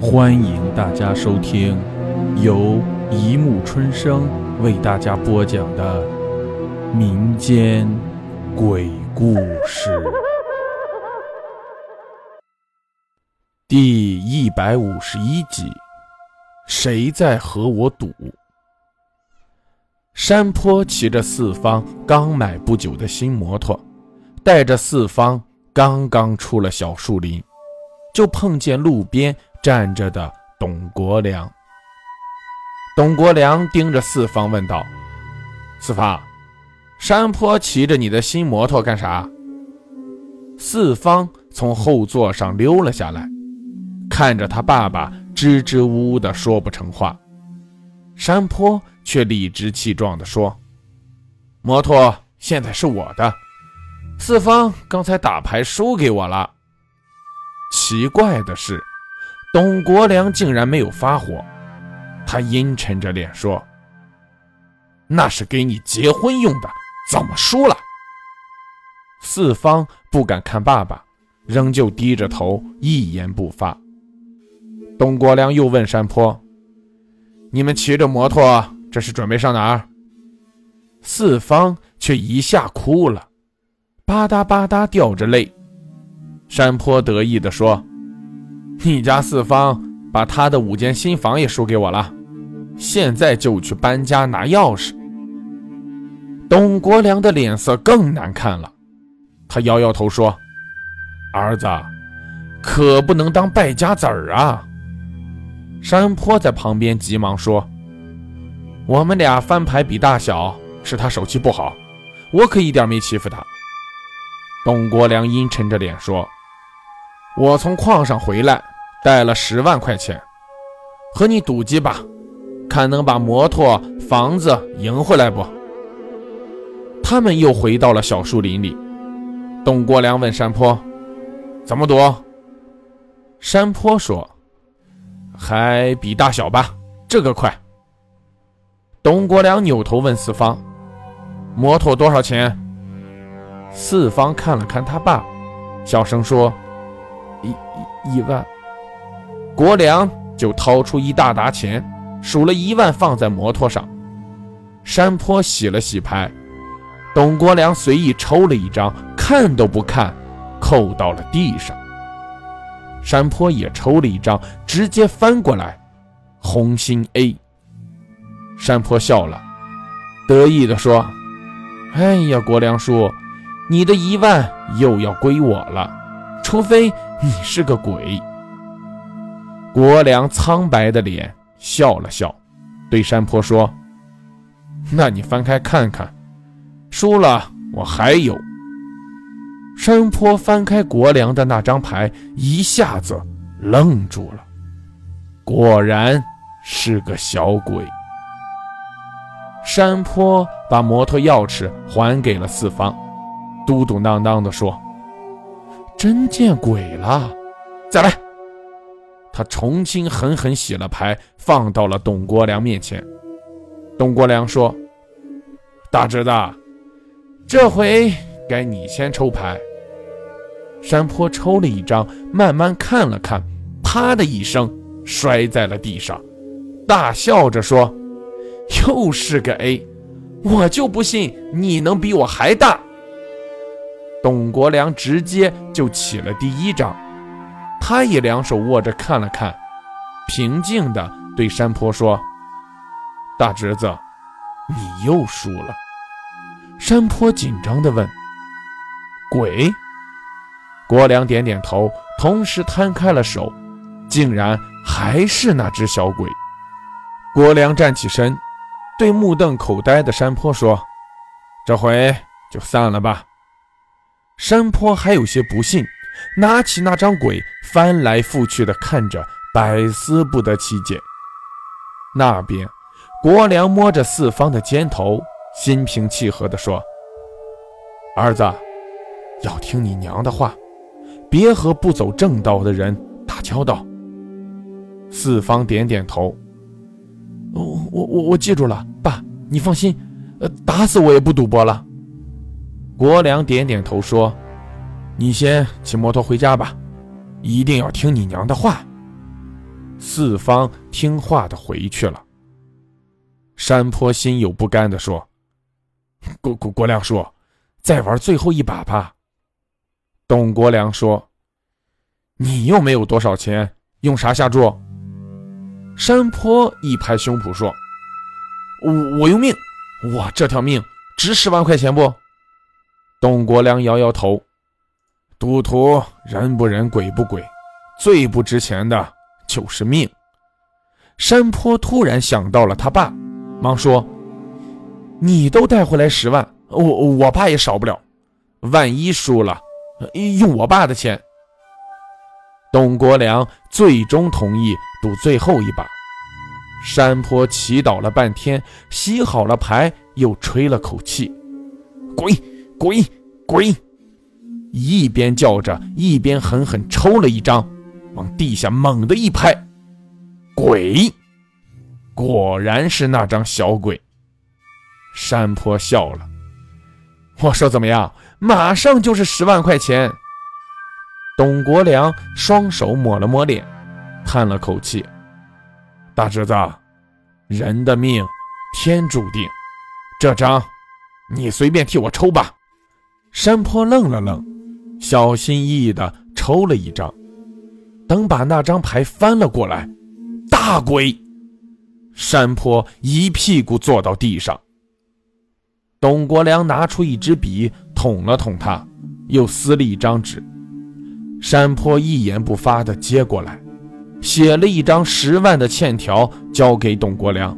欢迎大家收听由一木春生为大家播讲的民间鬼故事第一百五十一集：谁在和我赌？山坡骑着四方刚买不久的新摩托，带着四方刚刚出了小树林，就碰见路边。站着的董国良，董国良盯着四方问道：“四方，山坡骑着你的新摩托干啥？”四方从后座上溜了下来，看着他爸爸支支吾吾的说不成话。山坡却理直气壮地说：“摩托现在是我的，四方刚才打牌输给我了。奇怪的是。”董国良竟然没有发火，他阴沉着脸说：“那是给你结婚用的，怎么输了？”四方不敢看爸爸，仍旧低着头，一言不发。董国良又问山坡：“你们骑着摩托，这是准备上哪儿？”四方却一下哭了，吧嗒吧嗒掉着泪。山坡得意地说。你家四方把他的五间新房也输给我了，现在就去搬家拿钥匙。董国良的脸色更难看了，他摇摇头说：“儿子，可不能当败家子儿啊。”山坡在旁边急忙说：“我们俩翻牌比大小，是他手气不好，我可一点没欺负他。”董国良阴沉着脸说。我从矿上回来，带了十万块钱，和你赌几把，看能把摩托、房子赢回来不？他们又回到了小树林里。董国良问山坡：“怎么赌？”山坡说：“还比大小吧，这个快。”董国良扭头问四方：“摩托多少钱？”四方看了看他爸，小声说。一一万，国良就掏出一大沓钱，数了一万放在摩托上。山坡洗了洗牌，董国良随意抽了一张，看都不看，扣到了地上。山坡也抽了一张，直接翻过来，红心 A。山坡笑了，得意地说：“哎呀，国良叔，你的一万又要归我了，除非……”你是个鬼！国良苍白的脸笑了笑，对山坡说：“那你翻开看看，输了我还有。”山坡翻开国良的那张牌，一下子愣住了，果然是个小鬼。山坡把摩托钥匙还给了四方，嘟嘟囔囔地说。真见鬼了！再来。他重新狠狠洗了牌，放到了董国良面前。董国良说：“大侄子，这回该你先抽牌。”山坡抽了一张，慢慢看了看，啪的一声摔在了地上，大笑着说：“又是个 A，我就不信你能比我还大。”董国良直接就起了第一张，他也两手握着看了看，平静地对山坡说：“大侄子，你又输了。”山坡紧张地问：“鬼？”国良点点头，同时摊开了手，竟然还是那只小鬼。国良站起身，对目瞪口呆的山坡说：“这回就散了吧。”山坡还有些不信，拿起那张鬼翻来覆去的看着，百思不得其解。那边，国良摸着四方的肩头，心平气和地说：“儿子，要听你娘的话，别和不走正道的人打交道。”四方点点头：“我我我记住了，爸，你放心，呃，打死我也不赌博了。”国良点点头说：“你先骑摩托回家吧，一定要听你娘的话。”四方听话的回去了。山坡心有不甘的说：“国国国良叔，再玩最后一把吧。”董国良说：“你又没有多少钱，用啥下注？”山坡一拍胸脯说：“我我用命，我这条命值十万块钱不？”董国良摇摇头：“赌徒人不人，鬼不鬼，最不值钱的就是命。”山坡突然想到了他爸，忙说：“你都带回来十万，我我爸也少不了。万一输了，用我爸的钱。”董国良最终同意赌最后一把。山坡祈祷了半天，洗好了牌，又吹了口气：“滚！”滚滚！一边叫着，一边狠狠抽了一张，往地下猛地一拍，鬼！果然是那张小鬼。山坡笑了，我说怎么样？马上就是十万块钱。董国良双手抹了抹脸，叹了口气：“大侄子，人的命天注定，这张你随便替我抽吧。”山坡愣了愣，小心翼翼地抽了一张，等把那张牌翻了过来，大鬼！山坡一屁股坐到地上。董国良拿出一支笔，捅了捅他，又撕了一张纸。山坡一言不发地接过来，写了一张十万的欠条，交给董国良，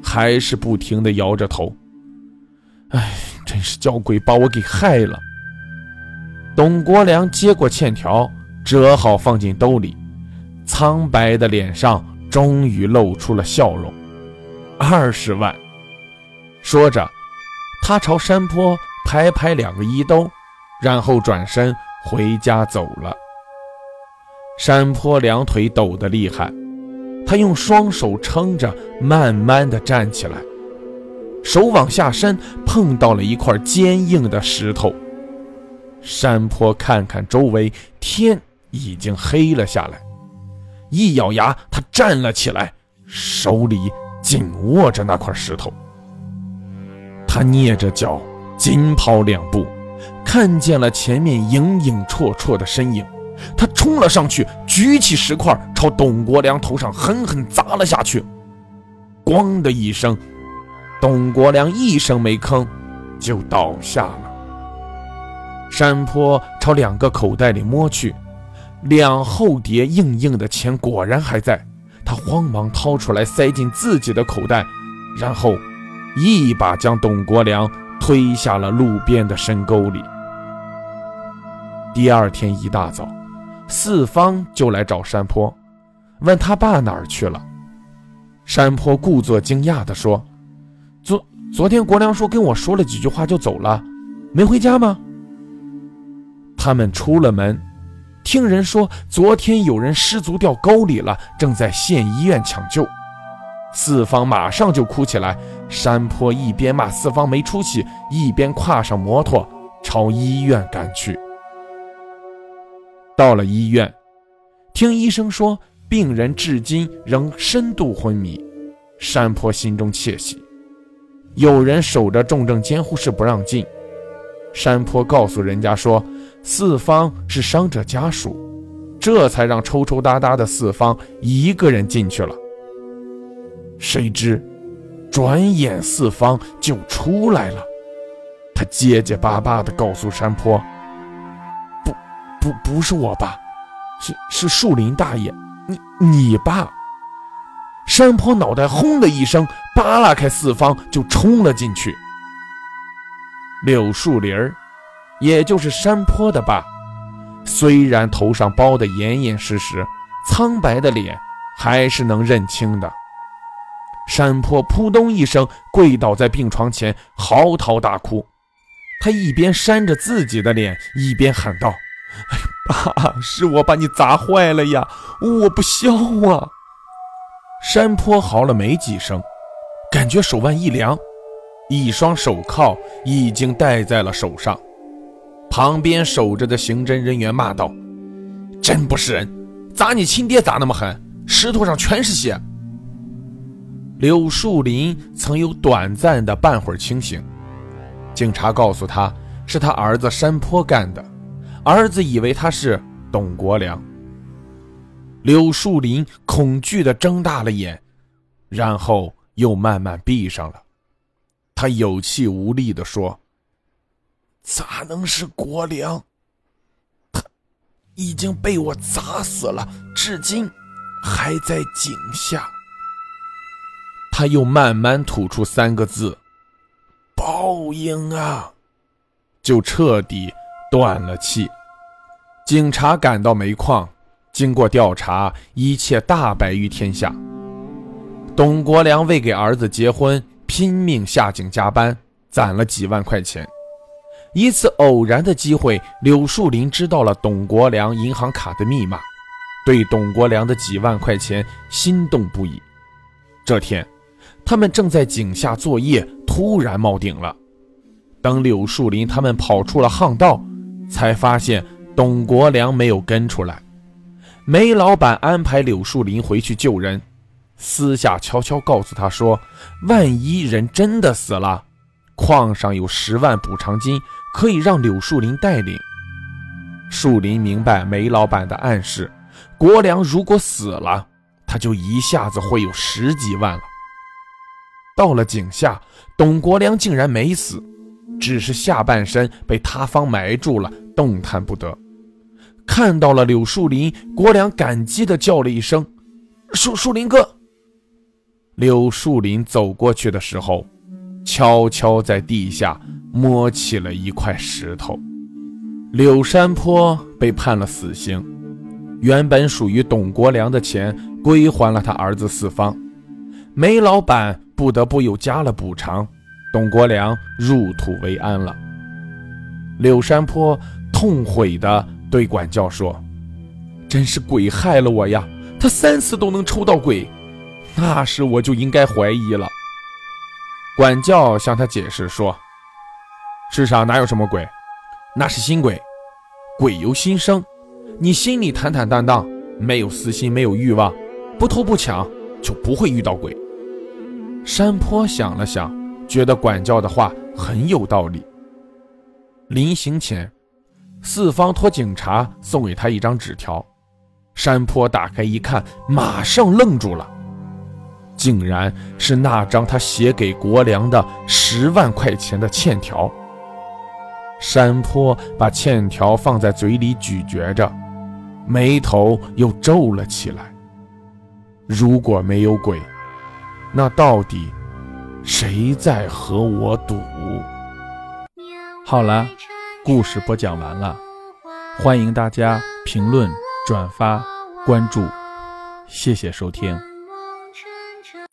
还是不停地摇着头。唉。真是叫鬼把我给害了！董国良接过欠条，折好放进兜里，苍白的脸上终于露出了笑容。二十万，说着，他朝山坡拍拍两个衣兜，然后转身回家走了。山坡两腿抖得厉害，他用双手撑着，慢慢的站起来。手往下伸，碰到了一块坚硬的石头。山坡看看周围，天已经黑了下来。一咬牙，他站了起来，手里紧握着那块石头。他蹑着脚，紧跑两步，看见了前面影影绰绰的身影。他冲了上去，举起石块，朝董国良头上狠狠砸了下去。咣的一声。董国良一声没吭，就倒下了。山坡朝两个口袋里摸去，两厚叠硬硬的钱果然还在。他慌忙掏出来塞进自己的口袋，然后一把将董国良推下了路边的深沟里。第二天一大早，四方就来找山坡，问他爸哪儿去了。山坡故作惊讶地说。昨昨天国良说跟我说了几句话就走了，没回家吗？他们出了门，听人说昨天有人失足掉沟里了，正在县医院抢救。四方马上就哭起来。山坡一边骂四方没出息，一边跨上摩托朝医院赶去。到了医院，听医生说病人至今仍深度昏迷，山坡心中窃喜。有人守着重症监护室不让进，山坡告诉人家说四方是伤者家属，这才让抽抽搭搭的四方一个人进去了。谁知，转眼四方就出来了，他结结巴巴地告诉山坡：“不，不，不是我爸，是是树林大爷，你你爸。”山坡脑袋轰的一声，扒拉开四方就冲了进去。柳树林儿，也就是山坡的爸，虽然头上包得严严实实，苍白的脸还是能认清的。山坡扑通一声跪倒在病床前，嚎啕大哭。他一边扇着自己的脸，一边喊道：“爸，是我把你砸坏了呀，我不孝啊！”山坡嚎了没几声，感觉手腕一凉，一双手铐已经戴在了手上。旁边守着的刑侦人员骂道：“真不是人，砸你亲爹砸那么狠，石头上全是血。柳树林曾有短暂的半会儿清醒，警察告诉他是他儿子山坡干的，儿子以为他是董国良。柳树林恐惧地睁大了眼，然后又慢慢闭上了。他有气无力地说：“咋能是国良？他已经被我砸死了，至今还在井下。”他又慢慢吐出三个字：“报应啊！”就彻底断了气。警察赶到煤矿，经过调查，一切大白于天下。董国良为给儿子结婚，拼命下井加班，攒了几万块钱。一次偶然的机会，柳树林知道了董国良银行卡的密码，对董国良的几万块钱心动不已。这天。他们正在井下作业，突然冒顶了。等柳树林他们跑出了巷道，才发现董国良没有跟出来。煤老板安排柳树林回去救人，私下悄悄告诉他说：“万一人真的死了，矿上有十万补偿金，可以让柳树林带领。”树林明白煤老板的暗示，国良如果死了，他就一下子会有十几万了。到了井下，董国良竟然没死，只是下半身被塌方埋住了，动弹不得。看到了柳树林，国良感激地叫了一声：“树树林哥。”柳树林走过去的时候，悄悄在地下摸起了一块石头。柳山坡被判了死刑，原本属于董国良的钱归还了他儿子四方。煤老板。不得不又加了补偿，董国良入土为安了。柳山坡痛悔地对管教说：“真是鬼害了我呀！他三次都能抽到鬼，那时我就应该怀疑了。”管教向他解释说：“世上哪有什么鬼，那是心鬼。鬼由心生，你心里坦坦荡荡，没有私心，没有欲望，不偷不抢，就不会遇到鬼。”山坡想了想，觉得管教的话很有道理。临行前，四方托警察送给他一张纸条，山坡打开一看，马上愣住了，竟然是那张他写给国良的十万块钱的欠条。山坡把欠条放在嘴里咀嚼着，眉头又皱了起来。如果没有鬼。那到底谁在和我赌？好了，故事播讲完了，欢迎大家评论、转发、关注，谢谢收听。